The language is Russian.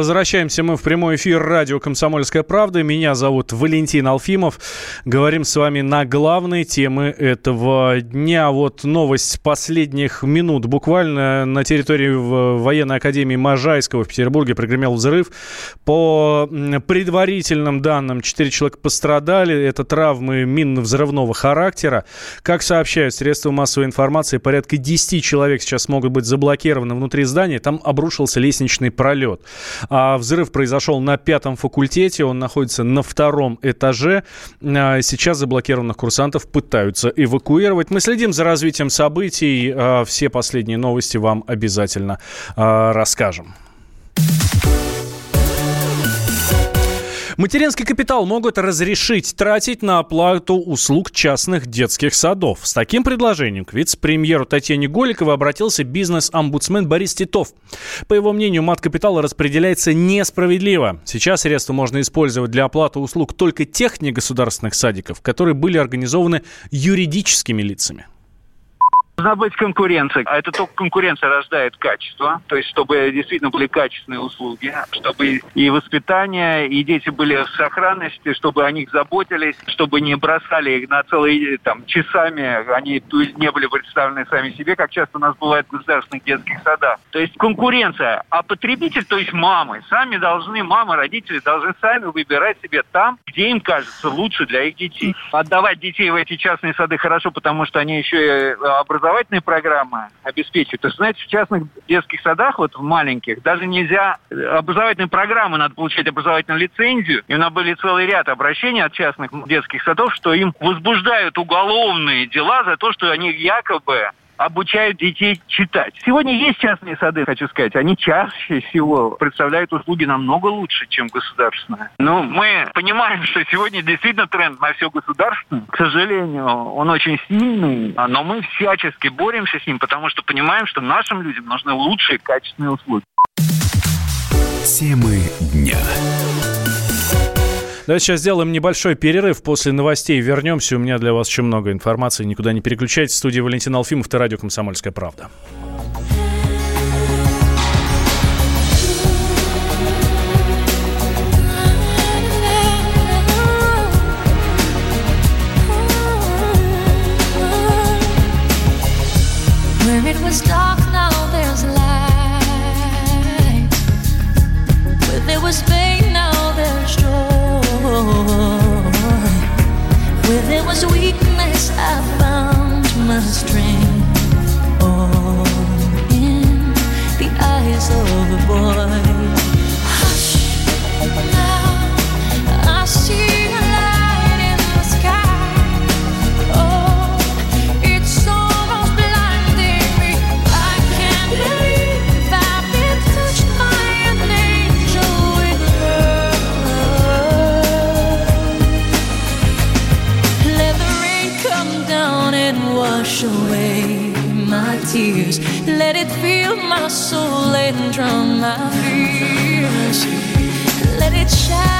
Возвращаемся мы в прямой эфир радио «Комсомольская правда». Меня зовут Валентин Алфимов. Говорим с вами на главной темы этого дня. Вот новость последних минут. Буквально на территории военной академии Можайского в Петербурге прогремел взрыв. По предварительным данным, 4 человека пострадали. Это травмы минно-взрывного характера. Как сообщают средства массовой информации, порядка 10 человек сейчас могут быть заблокированы внутри здания. Там обрушился лестничный пролет. А взрыв произошел на пятом факультете, он находится на втором этаже. А сейчас заблокированных курсантов пытаются эвакуировать. Мы следим за развитием событий. А все последние новости вам обязательно а, расскажем. Материнский капитал могут разрешить тратить на оплату услуг частных детских садов. С таким предложением к вице-премьеру Татьяне Голиковой обратился бизнес-омбудсмен Борис Титов. По его мнению, мат-капитал распределяется несправедливо. Сейчас средства можно использовать для оплаты услуг только тех негосударственных садиков, которые были организованы юридическими лицами. Должна быть конкуренция. А это только конкуренция рождает качество. То есть, чтобы действительно были качественные услуги, чтобы и воспитание, и дети были в сохранности, чтобы о них заботились, чтобы не бросали их на целые там, часами, они не были представлены сами себе, как часто у нас бывает в государственных детских садах. То есть конкуренция. А потребитель, то есть мамы, сами должны, мамы, родители должны сами выбирать себе там, где им кажется лучше для их детей. Отдавать детей в эти частные сады хорошо, потому что они еще и образовательные образовательные программы обеспечивают. То знаете, в частных детских садах, вот в маленьких, даже нельзя образовательные программы, надо получать образовательную лицензию. И у нас были целый ряд обращений от частных детских садов, что им возбуждают уголовные дела за то, что они якобы обучают детей читать. Сегодня есть частные сады, хочу сказать. Они чаще всего представляют услуги намного лучше, чем государственные. Но мы понимаем, что сегодня действительно тренд на все государственное. К сожалению, он очень сильный, но мы всячески боремся с ним, потому что понимаем, что нашим людям нужны лучшие качественные услуги. Темы дня. Давайте сейчас сделаем небольшой перерыв. После новостей вернемся. У меня для вас еще много информации. Никуда не переключайтесь. В студии Валентин Алфимов, это радио «Комсомольская правда». Where more. wash away my tears. Let it fill my soul and drown my fears. Let it shine.